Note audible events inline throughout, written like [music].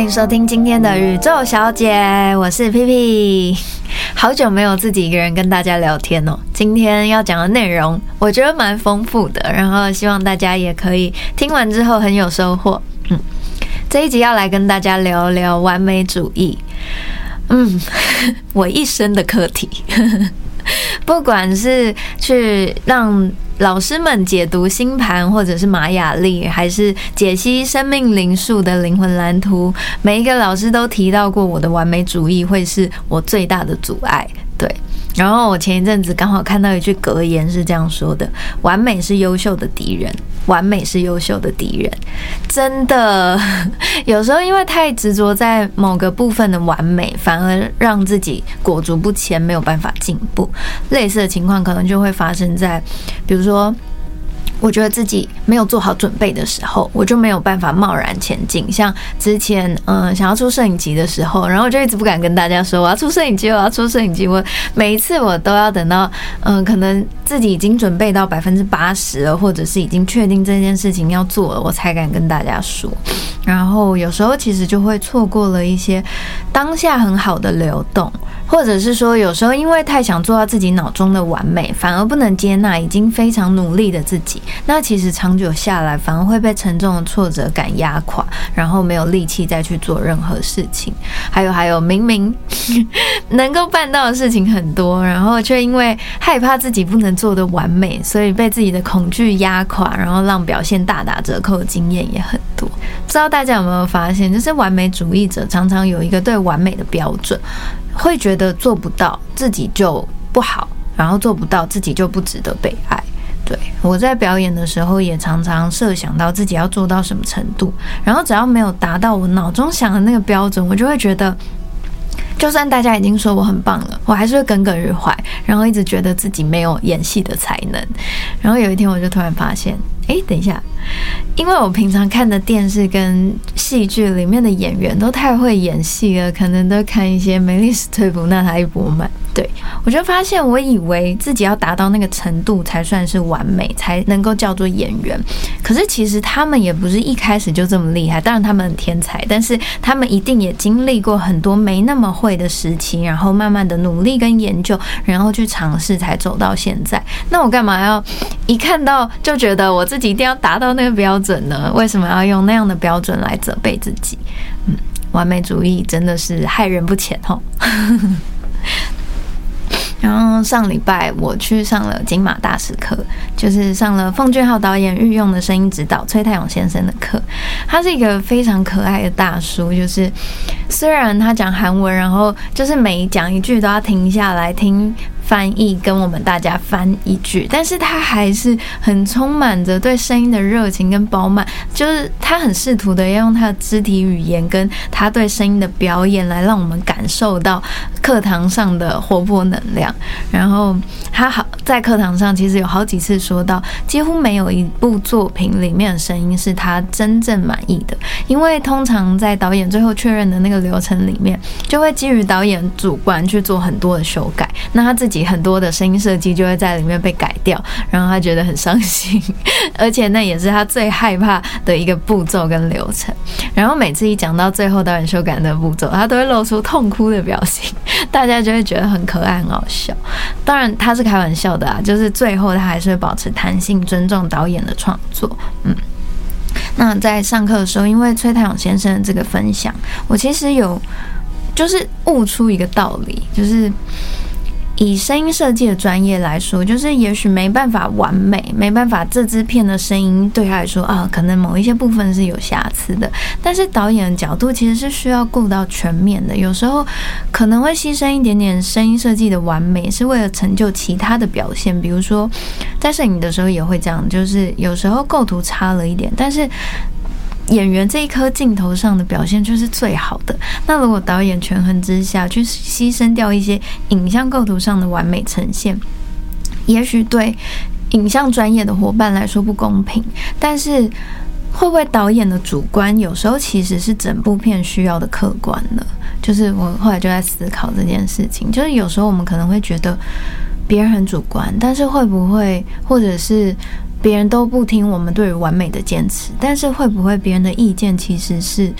欢迎收听今天的宇宙小姐，我是 P P。好久没有自己一个人跟大家聊天哦。今天要讲的内容，我觉得蛮丰富的，然后希望大家也可以听完之后很有收获。嗯，这一集要来跟大家聊聊完美主义。嗯，[laughs] 我一生的课题。不管是去让老师们解读星盘，或者是玛雅历，还是解析生命灵数的灵魂蓝图，每一个老师都提到过，我的完美主义会是我最大的阻碍。对。然后我前一阵子刚好看到一句格言是这样说的：“完美是优秀的敌人，完美是优秀的敌人。”真的，[laughs] 有时候因为太执着在某个部分的完美，反而让自己裹足不前，没有办法进步。类似的情况可能就会发生在，比如说。我觉得自己没有做好准备的时候，我就没有办法贸然前进。像之前，嗯，想要出摄影集的时候，然后我就一直不敢跟大家说我要出摄影集，我要出摄影集。我每一次我都要等到，嗯，可能自己已经准备到百分之八十了，或者是已经确定这件事情要做了，我才敢跟大家说。然后有时候其实就会错过了一些当下很好的流动。或者是说，有时候因为太想做到自己脑中的完美，反而不能接纳已经非常努力的自己。那其实长久下来，反而会被沉重的挫折感压垮，然后没有力气再去做任何事情。还有还有，明明能够办到的事情很多，然后却因为害怕自己不能做的完美，所以被自己的恐惧压垮，然后让表现大打折扣的经验也很多。不知道大大家有没有发现，就是完美主义者常常有一个对完美的标准。会觉得做不到自己就不好，然后做不到自己就不值得被爱。对我在表演的时候也常常设想到自己要做到什么程度，然后只要没有达到我脑中想的那个标准，我就会觉得，就算大家已经说我很棒了，我还是会耿耿于怀，然后一直觉得自己没有演戏的才能。然后有一天我就突然发现，哎，等一下。因为我平常看的电视跟戏剧里面的演员都太会演戏了，可能都看一些梅丽史翠普、娜塔莉波曼。对我就发现，我以为自己要达到那个程度才算是完美，才能够叫做演员。可是其实他们也不是一开始就这么厉害，当然他们很天才，但是他们一定也经历过很多没那么会的时期，然后慢慢的努力跟研究，然后去尝试才走到现在。那我干嘛要一看到就觉得我自己一定要达到？那个标准呢？为什么要用那样的标准来责备自己？嗯，完美主义真的是害人不浅哦。[laughs] 然后上礼拜我去上了金马大师课，就是上了奉俊昊导演御用的声音指导崔太勇先生的课。他是一个非常可爱的大叔，就是虽然他讲韩文，然后就是每讲一句都要停下来听。翻译跟我们大家翻一句，但是他还是很充满着对声音的热情跟饱满，就是他很试图的要用他的肢体语言跟他对声音的表演来让我们感受到课堂上的活泼能量。然后他好在课堂上其实有好几次说到，几乎没有一部作品里面的声音是他真正满意的，因为通常在导演最后确认的那个流程里面，就会基于导演主观去做很多的修改，那他自己。很多的声音设计就会在里面被改掉，然后他觉得很伤心，而且那也是他最害怕的一个步骤跟流程。然后每次一讲到最后导演修改的步骤，他都会露出痛哭的表情，大家就会觉得很可爱、很好笑。当然他是开玩笑的，就是最后他还是会保持弹性，尊重导演的创作。嗯，那在上课的时候，因为崔太勇先生的这个分享，我其实有就是悟出一个道理，就是。以声音设计的专业来说，就是也许没办法完美，没办法这支片的声音对他来说啊，可能某一些部分是有瑕疵的。但是导演的角度其实是需要顾到全面的，有时候可能会牺牲一点点声音设计的完美，是为了成就其他的表现。比如说在摄影的时候也会这样，就是有时候构图差了一点，但是。演员这一颗镜头上的表现就是最好的。那如果导演权衡之下去牺牲掉一些影像构图上的完美呈现，也许对影像专业的伙伴来说不公平。但是会不会导演的主观有时候其实是整部片需要的客观呢？就是我后来就在思考这件事情。就是有时候我们可能会觉得别人很主观，但是会不会或者是？别人都不听我们对于完美的坚持，但是会不会别人的意见其实是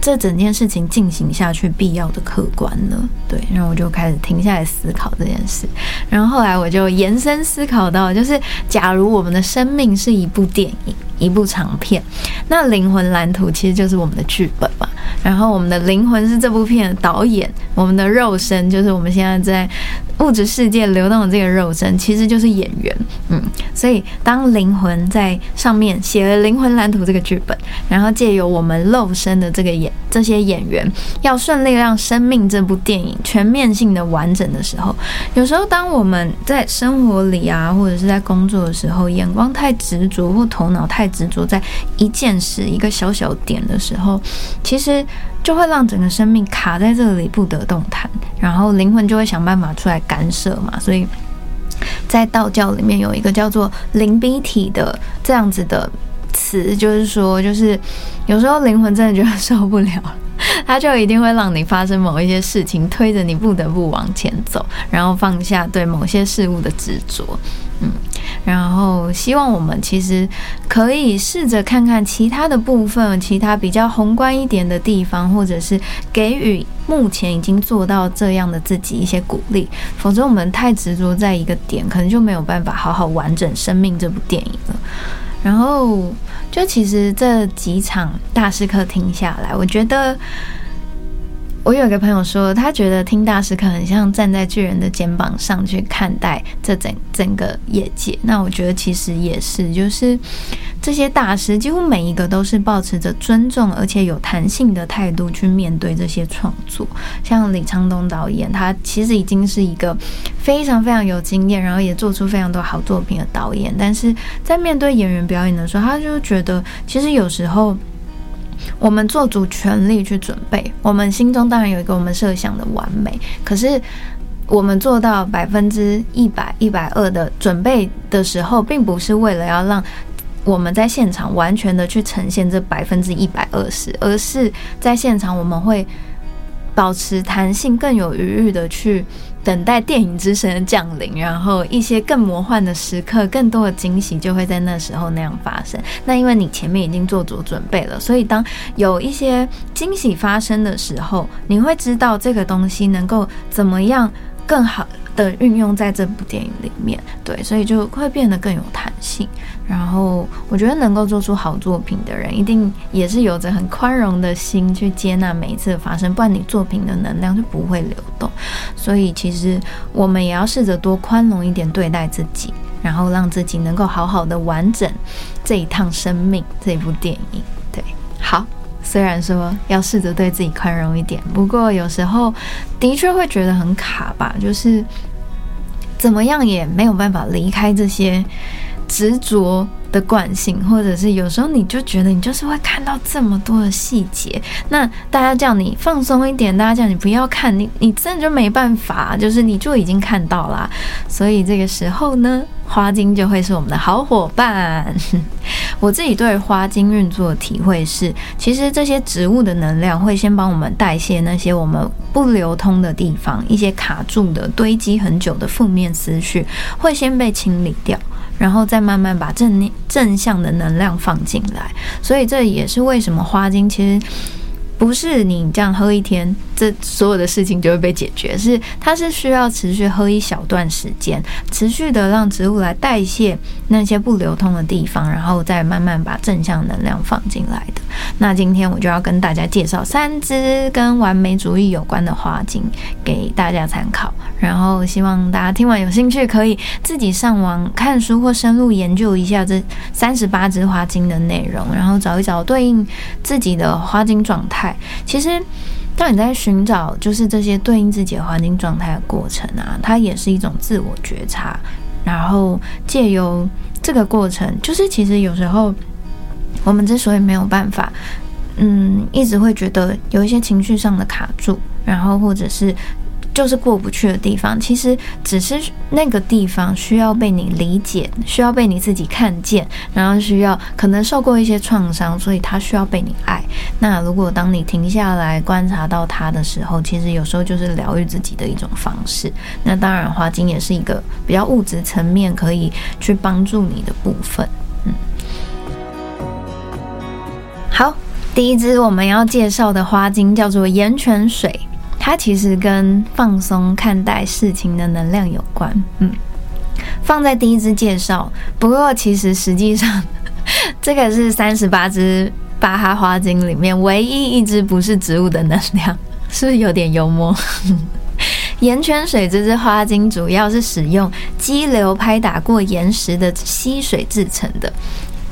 这整件事情进行下去必要的客观呢？对，然后我就开始停下来思考这件事。然后后来我就延伸思考到，就是假如我们的生命是一部电影，一部长片，那灵魂蓝图其实就是我们的剧本嘛。然后我们的灵魂是这部片的导演，我们的肉身就是我们现在在物质世界流动的这个肉身，其实就是演员。嗯，所以当灵魂在上面写了灵魂蓝图这个剧本，然后借由我们肉身的这个演这些演员，要顺利让生命这部电影全面性的完整的时候，有时候当我们在生活里啊，或者是在工作的时候，眼光太执着或头脑太执着在一件事一个小小点的时候，其实。就会让整个生命卡在这里不得动弹，然后灵魂就会想办法出来干涉嘛。所以在道教里面有一个叫做“灵逼体”的这样子的词，就是说，就是有时候灵魂真的觉得受不了，他就一定会让你发生某一些事情，推着你不得不往前走，然后放下对某些事物的执着。嗯，然后希望我们其实可以试着看看其他的部分，其他比较宏观一点的地方，或者是给予目前已经做到这样的自己一些鼓励。否则，我们太执着在一个点，可能就没有办法好好完整生命这部电影了。然后，就其实这几场大师课听下来，我觉得。我有一个朋友说，他觉得听大师课很像站在巨人的肩膀上去看待这整整个业界。那我觉得其实也是，就是这些大师几乎每一个都是保持着尊重而且有弹性的态度去面对这些创作。像李昌东导演，他其实已经是一个非常非常有经验，然后也做出非常多好作品的导演。但是在面对演员表演的时候，他就觉得其实有时候。我们做足全力去准备，我们心中当然有一个我们设想的完美，可是我们做到百分之一百、一百二的准备的时候，并不是为了要让我们在现场完全的去呈现这百分之一百二十，而是在现场我们会保持弹性，更有余裕的去。等待电影之神的降临，然后一些更魔幻的时刻、更多的惊喜就会在那时候那样发生。那因为你前面已经做足准备了，所以当有一些惊喜发生的时候，你会知道这个东西能够怎么样更好。的运用在这部电影里面，对，所以就会变得更有弹性。然后我觉得能够做出好作品的人，一定也是有着很宽容的心去接纳每一次的发生，不然你作品的能量就不会流动。所以其实我们也要试着多宽容一点对待自己，然后让自己能够好好的完整这一趟生命这一部电影。对，好。虽然说要试着对自己宽容一点，不过有时候的确会觉得很卡吧，就是怎么样也没有办法离开这些执着的惯性，或者是有时候你就觉得你就是会看到这么多的细节，那大家叫你放松一点，大家叫你不要看，你你真的就没办法，就是你就已经看到啦。所以这个时候呢。花精就会是我们的好伙伴。[laughs] 我自己对花精运作的体会是，其实这些植物的能量会先帮我们代谢那些我们不流通的地方，一些卡住的、堆积很久的负面思绪会先被清理掉，然后再慢慢把正念正向的能量放进来。所以这也是为什么花精其实。不是你这样喝一天，这所有的事情就会被解决。是它是需要持续喝一小段时间，持续的让植物来代谢那些不流通的地方，然后再慢慢把正向能量放进来的。那今天我就要跟大家介绍三支跟完美主义有关的花精给大家参考，然后希望大家听完有兴趣，可以自己上网看书或深入研究一下这三十八支花精的内容，然后找一找对应自己的花精状态。其实，当你在寻找就是这些对应自己的环境状态的过程啊，它也是一种自我觉察。然后借由这个过程，就是其实有时候我们之所以没有办法，嗯，一直会觉得有一些情绪上的卡住，然后或者是。就是过不去的地方，其实只是那个地方需要被你理解，需要被你自己看见，然后需要可能受过一些创伤，所以他需要被你爱。那如果当你停下来观察到他的时候，其实有时候就是疗愈自己的一种方式。那当然，花精也是一个比较物质层面可以去帮助你的部分。嗯，好。第一支我们要介绍的花精叫做盐泉水，它其实跟放松看待事情的能量有关。嗯，放在第一支介绍。不过其实实际上，[laughs] 这个是三十八支巴哈花精里面唯一一支不是植物的能量，[laughs] 是不是有点幽默？[laughs] 盐泉水这支花精主要是使用激流拍打过岩石的溪水制成的。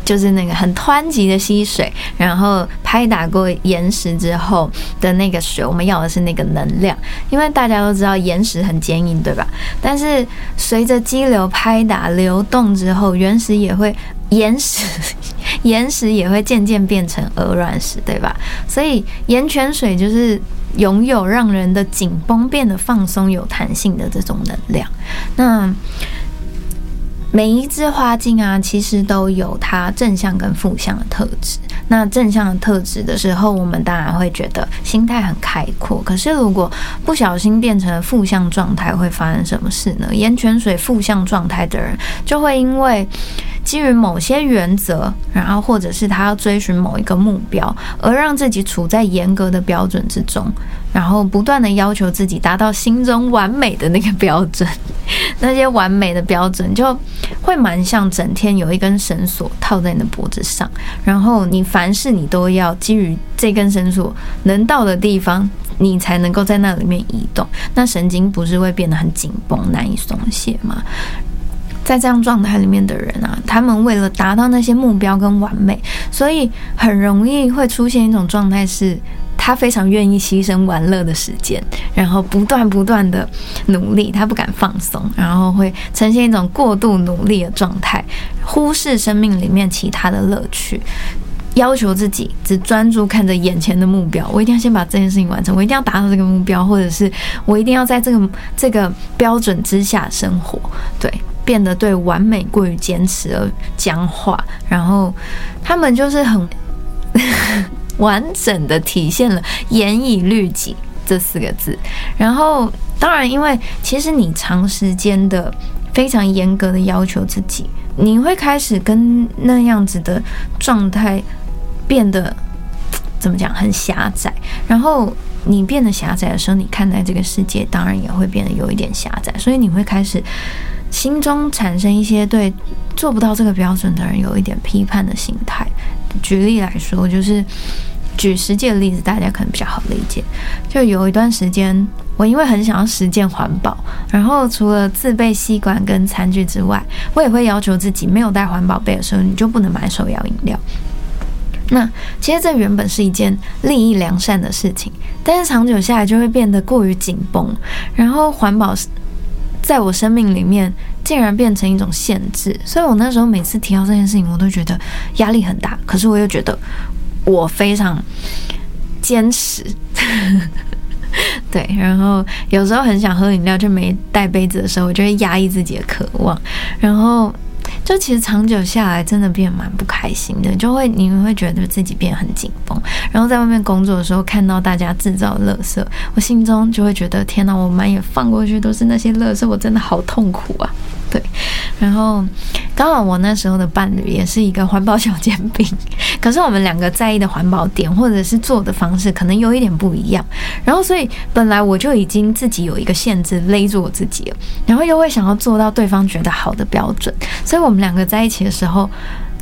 就是那个很湍急的溪水，然后拍打过岩石之后的那个水，我们要的是那个能量。因为大家都知道岩石很坚硬，对吧？但是随着激流拍打流动之后，原石也会岩石 [laughs] 岩石也会渐渐变成鹅卵石，对吧？所以盐泉水就是拥有让人的紧绷变得放松、有弹性的这种能量。那每一只花镜啊，其实都有它正向跟负向的特质。那正向的特质的时候，我们当然会觉得心态很开阔。可是如果不小心变成了负向状态，会发生什么事呢？盐泉水负向状态的人，就会因为基于某些原则，然后或者是他要追寻某一个目标，而让自己处在严格的标准之中。然后不断的要求自己达到心中完美的那个标准，[laughs] 那些完美的标准就会蛮像整天有一根绳索套在你的脖子上，然后你凡事你都要基于这根绳索能到的地方，你才能够在那里面移动。那神经不是会变得很紧绷、难以松懈吗？在这样状态里面的人啊，他们为了达到那些目标跟完美，所以很容易会出现一种状态是。他非常愿意牺牲玩乐的时间，然后不断不断的努力，他不敢放松，然后会呈现一种过度努力的状态，忽视生命里面其他的乐趣，要求自己只专注看着眼前的目标。我一定要先把这件事情完成，我一定要达到这个目标，或者是我一定要在这个这个标准之下生活。对，变得对完美过于坚持而僵化，然后他们就是很。[laughs] 完整的体现了“严以律己”这四个字。然后，当然，因为其实你长时间的非常严格的要求自己，你会开始跟那样子的状态变得怎么讲？很狭窄。然后你变得狭窄的时候，你看待这个世界当然也会变得有一点狭窄。所以你会开始心中产生一些对做不到这个标准的人有一点批判的心态。举例来说，就是举实际的例子，大家可能比较好理解。就有一段时间，我因为很想要实践环保，然后除了自备吸管跟餐具之外，我也会要求自己没有带环保杯的时候，你就不能买手摇饮料。那其实这原本是一件利益良善的事情，但是长久下来就会变得过于紧绷，然后环保在我生命里面。竟然变成一种限制，所以我那时候每次提到这件事情，我都觉得压力很大。可是我又觉得我非常坚持，[laughs] 对。然后有时候很想喝饮料，就没带杯子的时候，我就会压抑自己的渴望。然后就其实长久下来，真的变蛮不开心的，就会你们会觉得自己变很紧绷。然后在外面工作的时候，看到大家制造垃圾，我心中就会觉得天哪，我满眼放过去都是那些垃圾，我真的好痛苦啊。对，然后刚好我那时候的伴侣也是一个环保小煎饼，[laughs] 可是我们两个在意的环保点或者是做的方式可能有一点不一样，然后所以本来我就已经自己有一个限制勒住我自己了，然后又会想要做到对方觉得好的标准，所以我们两个在一起的时候。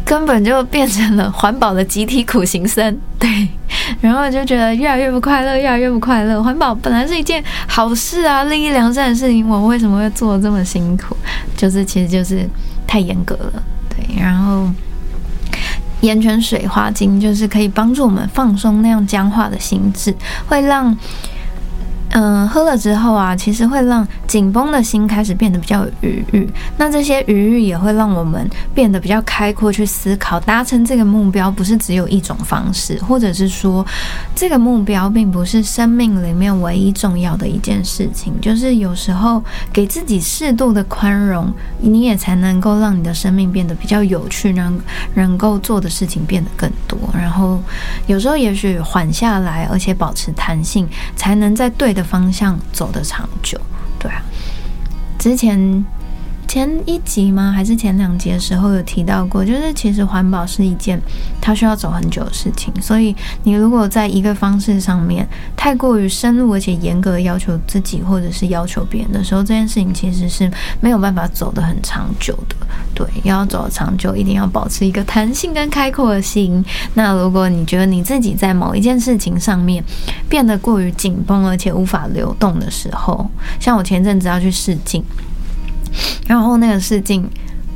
根本就变成了环保的集体苦行僧，[laughs] 对，然后就觉得越来越不快乐，越来越不快乐。环保本来是一件好事啊，利益良善的事情，我为什么会做这么辛苦？就是其实就是太严格了，对。然后盐泉水花精就是可以帮助我们放松那样僵化的心智，会让。嗯，喝了之后啊，其实会让紧绷的心开始变得比较有余裕。那这些余裕也会让我们变得比较开阔，去思考达成这个目标不是只有一种方式，或者是说这个目标并不是生命里面唯一重要的一件事情。就是有时候给自己适度的宽容，你也才能够让你的生命变得比较有趣，让能够做的事情变得更多。然后有时候也许缓下来，而且保持弹性，才能在对的。方向走得长久，对啊。之前前一集吗？还是前两集的时候有提到过，就是其实环保是一件它需要走很久的事情，所以你如果在一个方式上面太过于深入而且严格要求自己或者是要求别人的时候，这件事情其实是没有办法走得很长久的。对，要走长久，一定要保持一个弹性跟开阔的心。那如果你觉得你自己在某一件事情上面变得过于紧绷而且无法流动的时候，像我前阵子要去试镜。然后那个试镜，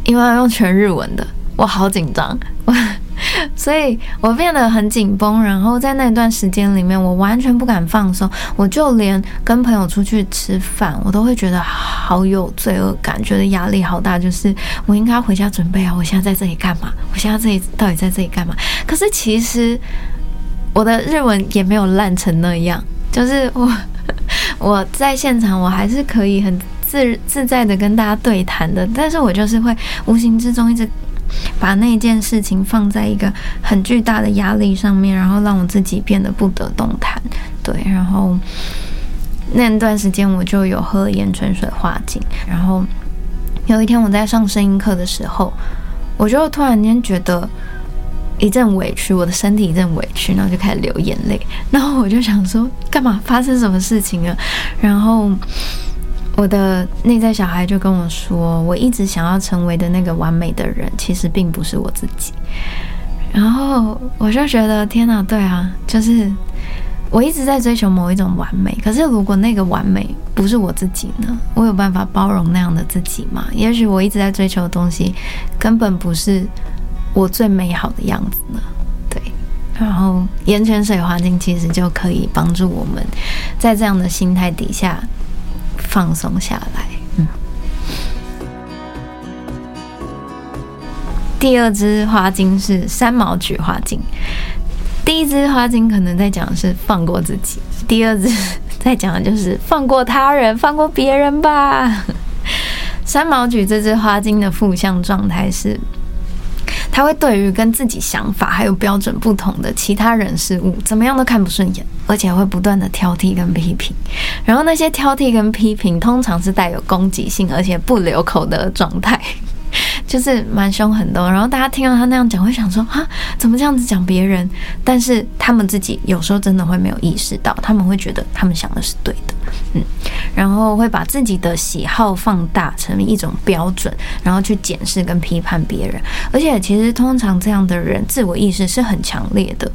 因为要用全日文的，我好紧张，我 [laughs] 所以我变得很紧绷。然后在那段时间里面，我完全不敢放松，我就连跟朋友出去吃饭，我都会觉得好有罪恶感，觉得压力好大。就是我应该回家准备啊，我现在在这里干嘛？我现在这里到底在这里干嘛？可是其实我的日文也没有烂成那样，就是我 [laughs] 我在现场，我还是可以很。自自在的跟大家对谈的，但是我就是会无形之中一直把那件事情放在一个很巨大的压力上面，然后让我自己变得不得动弹。对，然后那段时间我就有喝盐泉水化境，然后有一天我在上声音课的时候，我就突然间觉得一阵委屈，我的身体一阵委屈，然后就开始流眼泪，然后我就想说，干嘛发生什么事情了？然后。我的内在小孩就跟我说：“我一直想要成为的那个完美的人，其实并不是我自己。”然后我就觉得，天哪，对啊，就是我一直在追求某一种完美。可是，如果那个完美不是我自己呢？我有办法包容那样的自己吗？也许我一直在追求的东西，根本不是我最美好的样子呢？对。然后，盐泉水环境其实就可以帮助我们在这样的心态底下。放松下来。嗯，第二支花精是三毛菊花精。第一支花精可能在讲的是放过自己，第二支在讲的就是放过他人，放过别人吧。三毛菊这支花精的负向状态是。他会对于跟自己想法还有标准不同的其他人事物，怎么样都看不顺眼，而且会不断的挑剔跟批评。然后那些挑剔跟批评，通常是带有攻击性，而且不留口的状态。就是蛮凶狠的，然后大家听到他那样讲，会想说啊，怎么这样子讲别人？但是他们自己有时候真的会没有意识到，他们会觉得他们想的是对的，嗯，然后会把自己的喜好放大成一种标准，然后去检视跟批判别人。而且其实通常这样的人自我意识是很强烈的，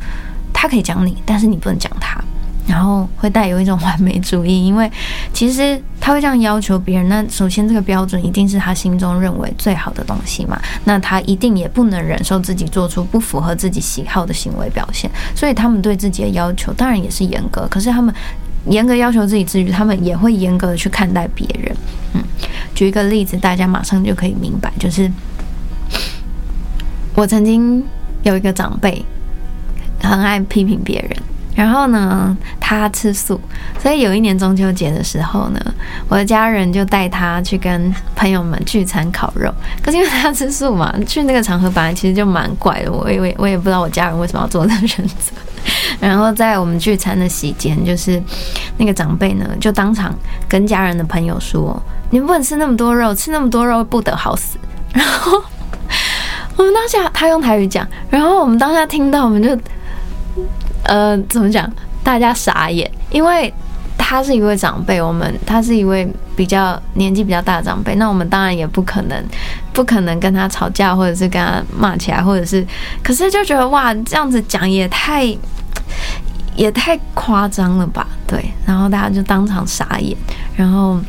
他可以讲你，但是你不能讲他。然后会带有一种完美主义，因为其实他会这样要求别人。那首先，这个标准一定是他心中认为最好的东西嘛？那他一定也不能忍受自己做出不符合自己喜好的行为表现。所以，他们对自己的要求当然也是严格。可是，他们严格要求自己之余，他们也会严格的去看待别人。嗯，举一个例子，大家马上就可以明白，就是我曾经有一个长辈，很爱批评别人。然后呢，他吃素，所以有一年中秋节的时候呢，我的家人就带他去跟朋友们聚餐烤肉。可是因为他吃素嘛，去那个场合本来其实就蛮怪的，我也我也不知道我家人为什么要做这个选择。[laughs] 然后在我们聚餐的席间，就是那个长辈呢，就当场跟家人的朋友说：“你不能吃那么多肉，吃那么多肉不得好死。”然后 [laughs] 我们当下他用台语讲，然后我们当下听到，我们就。呃，怎么讲？大家傻眼，因为他是一位长辈，我们他是一位比较年纪比较大的长辈，那我们当然也不可能，不可能跟他吵架，或者是跟他骂起来，或者是，可是就觉得哇，这样子讲也太也太夸张了吧？对，然后大家就当场傻眼，然后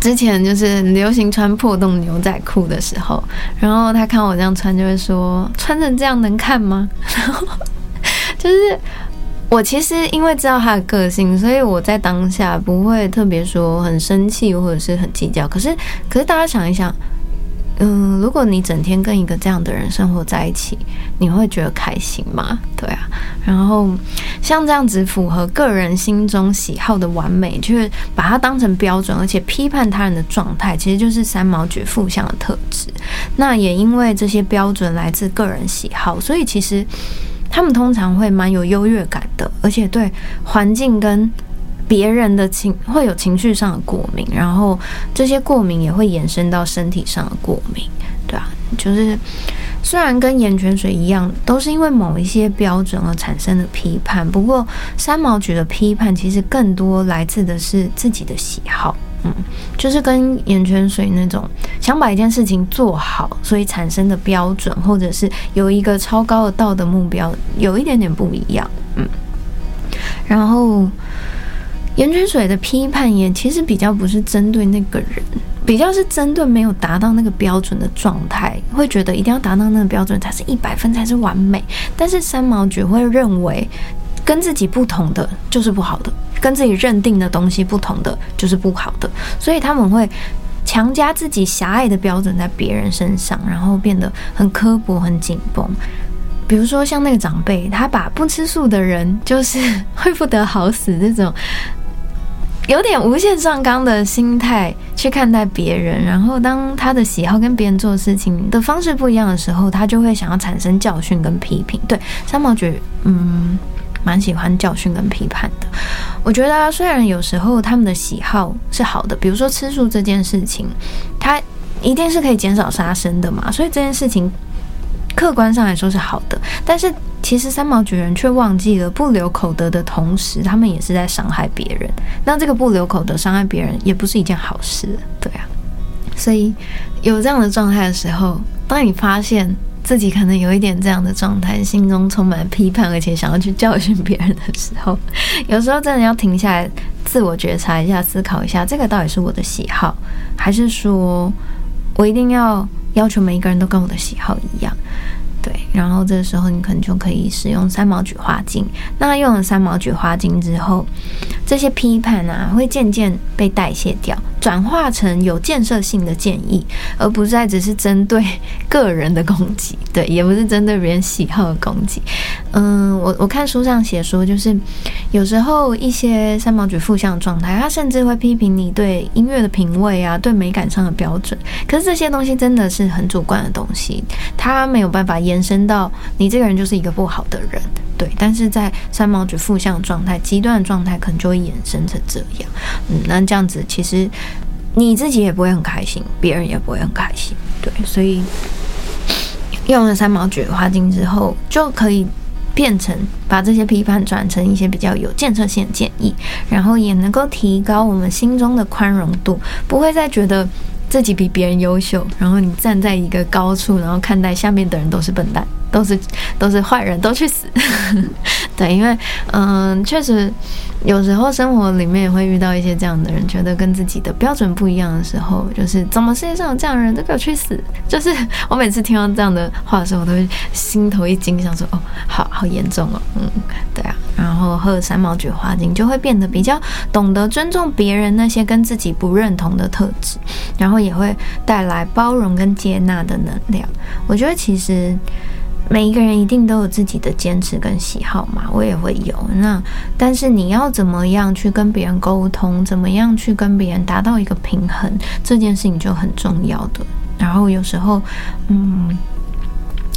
之前就是流行穿破洞牛仔裤的时候，然后他看我这样穿，就会说穿成这样能看吗？然后。就是我其实因为知道他的个性，所以我在当下不会特别说很生气或者是很计较。可是，可是大家想一想，嗯，如果你整天跟一个这样的人生活在一起，你会觉得开心吗？对啊。然后像这样子符合个人心中喜好的完美，就是把它当成标准，而且批判他人的状态，其实就是三毛觉负向的特质。那也因为这些标准来自个人喜好，所以其实。他们通常会蛮有优越感的，而且对环境跟别人的情会有情绪上的过敏，然后这些过敏也会延伸到身体上的过敏，对啊，就是虽然跟盐泉水一样，都是因为某一些标准而产生的批判，不过三毛举的批判其实更多来自的是自己的喜好。就是跟盐泉水那种想把一件事情做好，所以产生的标准，或者是有一个超高的道德目标，有一点点不一样。嗯，然后盐泉水的批判也其实比较不是针对那个人，比较是针对没有达到那个标准的状态，会觉得一定要达到那个标准才是一百分才是完美。但是三毛觉会认为，跟自己不同的就是不好的。跟自己认定的东西不同的就是不好的，所以他们会强加自己狭隘的标准在别人身上，然后变得很刻薄、很紧绷。比如说像那个长辈，他把不吃素的人就是会不得好死这种有点无限上纲的心态去看待别人，然后当他的喜好跟别人做事情的方式不一样的时候，他就会想要产生教训跟批评。对三毛觉，嗯。蛮喜欢教训跟批判的，我觉得虽然有时候他们的喜好是好的，比如说吃素这件事情，它一定是可以减少杀生的嘛，所以这件事情客观上来说是好的。但是其实三毛举人却忘记了，不留口德的同时，他们也是在伤害别人。那这个不留口德伤害别人，也不是一件好事，对啊。所以有这样的状态的时候，当你发现。自己可能有一点这样的状态，心中充满批判，而且想要去教训别人的时候，有时候真的要停下来，自我觉察一下，思考一下，这个到底是我的喜好，还是说我一定要要求每一个人都跟我的喜好一样？对，然后这个时候你可能就可以使用三毛菊花精。那用了三毛菊花精之后，这些批判啊会渐渐被代谢掉，转化成有建设性的建议，而不再只是针对个人的攻击。对，也不是针对别人喜好的攻击。嗯，我我看书上写说，就是有时候一些三毛举负向状态，他甚至会批评你对音乐的品味啊，对美感上的标准。可是这些东西真的是很主观的东西，他没有办法。延伸到你这个人就是一个不好的人，对。但是在三毛举负向状态、极端的状态，可能就会衍生成这样。嗯，那这样子其实你自己也不会很开心，别人也不会很开心，对。所以用了三毛菊花精之后，就可以变成把这些批判转成一些比较有建设性的建议，然后也能够提高我们心中的宽容度，不会再觉得。自己比别人优秀，然后你站在一个高处，然后看待下面的人都是笨蛋，都是都是坏人，都去死。对，因为嗯，确实有时候生活里面也会遇到一些这样的人，觉得跟自己的标准不一样的时候，就是怎么世界上有这样的人，都给我去死。就是我每次听到这样的话的时候，我都会心头一惊，想说哦，好好严重哦，嗯，对啊。然后喝三毛菊花精，就会变得比较懂得尊重别人那些跟自己不认同的特质，然后也会带来包容跟接纳的能量。我觉得其实每一个人一定都有自己的坚持跟喜好嘛，我也会有。那但是你要怎么样去跟别人沟通，怎么样去跟别人达到一个平衡，这件事情就很重要的。然后有时候，嗯。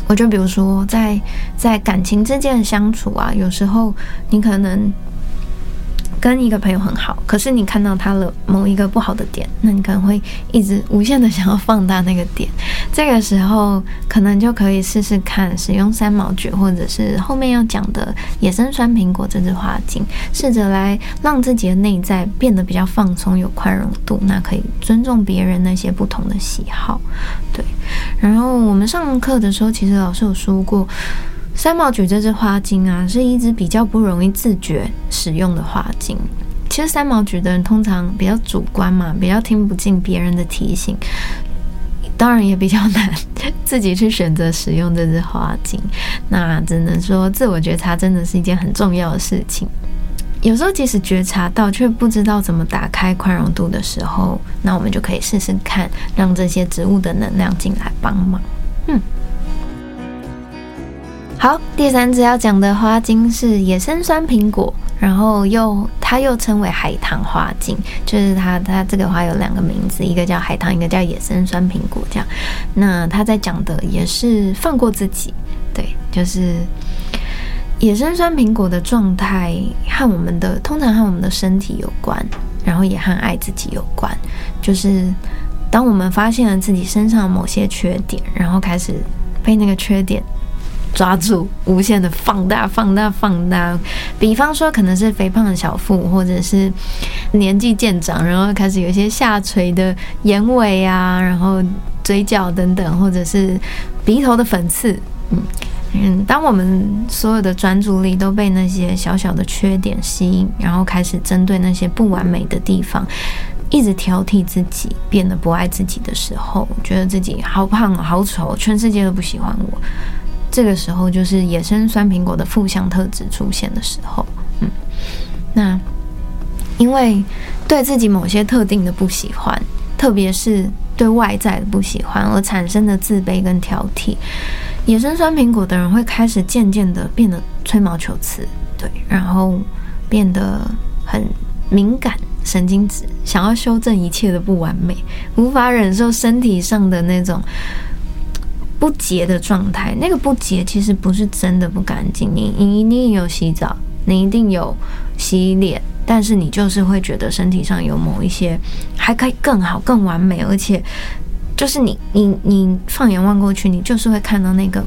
我就比如说，在在感情之间的相处啊，有时候你可能。跟一个朋友很好，可是你看到他了某一个不好的点，那你可能会一直无限的想要放大那个点。这个时候可能就可以试试看使用三毛菊，或者是后面要讲的野生酸苹果这支花精，试着来让自己的内在变得比较放松、有宽容度。那可以尊重别人那些不同的喜好，对。然后我们上课的时候，其实老师有说过。三毛菊这支花精啊，是一支比较不容易自觉使用的花精。其实三毛菊的人通常比较主观嘛，比较听不进别人的提醒，当然也比较难自己去选择使用这支花精。那只能说自我觉察真的是一件很重要的事情。有时候即使觉察到，却不知道怎么打开宽容度的时候，那我们就可以试试看，让这些植物的能量进来帮忙。嗯。好，第三支要讲的花精是野生酸苹果，然后又它又称为海棠花精，就是它它这个花有两个名字，一个叫海棠，一个叫野生酸苹果。这样，那他在讲的也是放过自己，对，就是野生酸苹果的状态和我们的通常和我们的身体有关，然后也和爱自己有关。就是当我们发现了自己身上某些缺点，然后开始被那个缺点抓住，无限的放大、放大、放大。比方说，可能是肥胖的小腹，或者是年纪渐长，然后开始有一些下垂的眼尾啊，然后嘴角等等，或者是鼻头的粉刺，嗯。嗯，当我们所有的专注力都被那些小小的缺点吸引，然后开始针对那些不完美的地方，一直挑剔自己，变得不爱自己的时候，觉得自己好胖、好丑，全世界都不喜欢我。这个时候就是野生酸苹果的负向特质出现的时候。嗯，那因为对自己某些特定的不喜欢，特别是对外在的不喜欢而产生的自卑跟挑剔。野生酸苹果的人会开始渐渐的变得吹毛求疵，对，然后变得很敏感、神经质，想要修正一切的不完美，无法忍受身体上的那种不洁的状态。那个不洁其实不是真的不干净，你你一定有洗澡，你一定有洗脸，但是你就是会觉得身体上有某一些还可以更好、更完美，而且。就是你，你，你放眼望过去，你就是会看到那个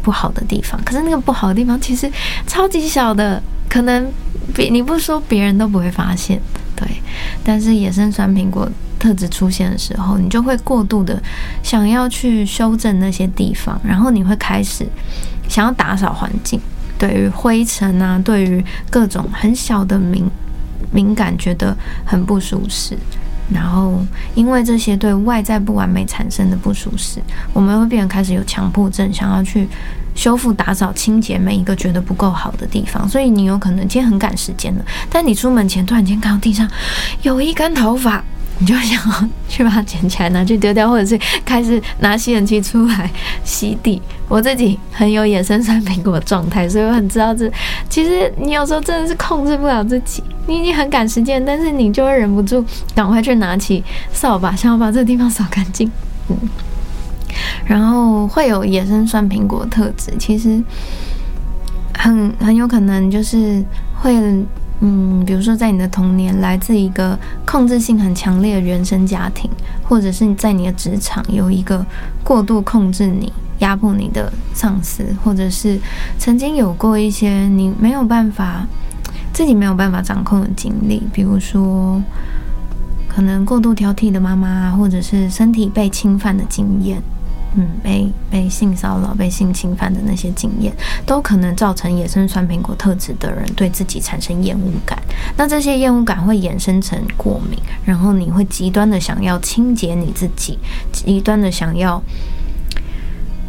不好的地方。可是那个不好的地方其实超级小的，可能别你不说别人都不会发现。对，但是野生酸苹果特质出现的时候，你就会过度的想要去修正那些地方，然后你会开始想要打扫环境，对于灰尘啊，对于各种很小的敏敏感，觉得很不舒适。然后，因为这些对外在不完美产生的不舒适，我们会变得开始有强迫症，想要去修复、打扫、清洁每一个觉得不够好的地方。所以你有可能今天很赶时间了，但你出门前突然间看到地上有一根头发。你就想去把它捡起来拿去丢掉，或者是开始拿吸尘器出来吸地。我自己很有野生酸苹果状态，所以我很知道这。其实你有时候真的是控制不了自己，你已经很赶时间，但是你就会忍不住赶快去拿起扫把，想要把这个地方扫干净。嗯，然后会有野生酸苹果特质，其实很很有可能就是会。嗯，比如说，在你的童年来自一个控制性很强烈的原生家庭，或者是在你的职场有一个过度控制你、压迫你的上司，或者是曾经有过一些你没有办法自己没有办法掌控的经历，比如说可能过度挑剔的妈妈，或者是身体被侵犯的经验。嗯，被被性骚扰、被性侵犯的那些经验，都可能造成野生酸苹果特质的人对自己产生厌恶感。那这些厌恶感会衍生成过敏，然后你会极端的想要清洁你自己，极端的想要，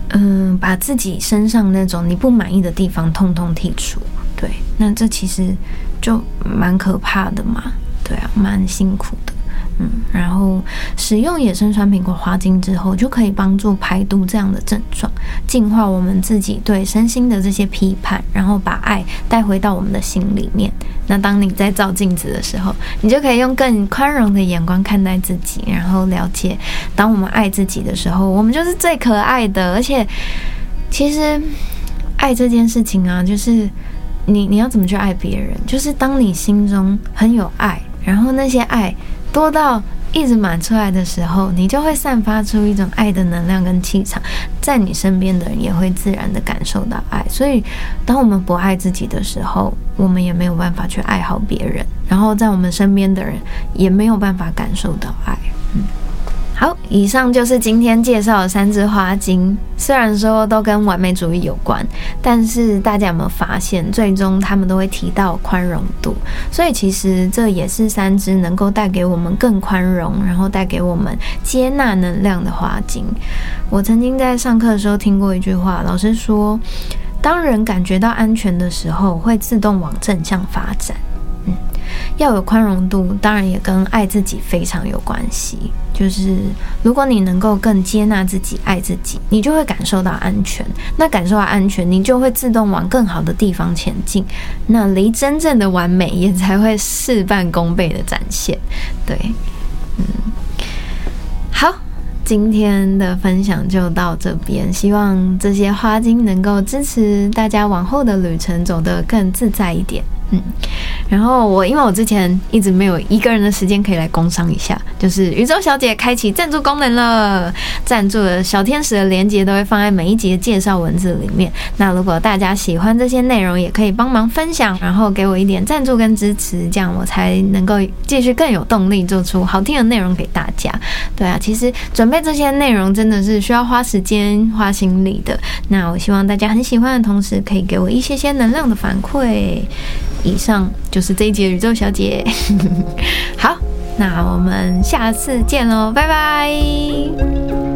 嗯，把自己身上那种你不满意的地方通通剔除。对，那这其实就蛮可怕的嘛。对啊，蛮辛苦的。嗯，然后使用野生酸苹果花精之后，就可以帮助排毒这样的症状，净化我们自己对身心的这些批判，然后把爱带回到我们的心里面。那当你在照镜子的时候，你就可以用更宽容的眼光看待自己，然后了解，当我们爱自己的时候，我们就是最可爱的。而且，其实爱这件事情啊，就是你你要怎么去爱别人，就是当你心中很有爱，然后那些爱。多到一直满出来的时候，你就会散发出一种爱的能量跟气场，在你身边的人也会自然的感受到爱。所以，当我们不爱自己的时候，我们也没有办法去爱好别人，然后在我们身边的人也没有办法感受到爱。嗯。好，以上就是今天介绍的三支花精。虽然说都跟完美主义有关，但是大家有没有发现，最终他们都会提到宽容度。所以其实这也是三支能够带给我们更宽容，然后带给我们接纳能量的花精。我曾经在上课的时候听过一句话，老师说，当人感觉到安全的时候，会自动往正向发展。要有宽容度，当然也跟爱自己非常有关系。就是如果你能够更接纳自己、爱自己，你就会感受到安全。那感受到安全，你就会自动往更好的地方前进。那离真正的完美也才会事半功倍的展现。对，嗯，好。今天的分享就到这边，希望这些花精能够支持大家往后的旅程走得更自在一点。嗯，然后我因为我之前一直没有一个人的时间可以来工商一下，就是宇宙小姐开启赞助功能了，赞助的小天使的链接都会放在每一集的介绍文字里面。那如果大家喜欢这些内容，也可以帮忙分享，然后给我一点赞助跟支持，这样我才能够继续更有动力做出好听的内容给大家。对啊，其实准备这些内容真的是需要花时间、花心力的。那我希望大家很喜欢的同时，可以给我一些些能量的反馈。以上就是这一集的宇宙小姐，[laughs] 好，那我们下次见喽，拜拜。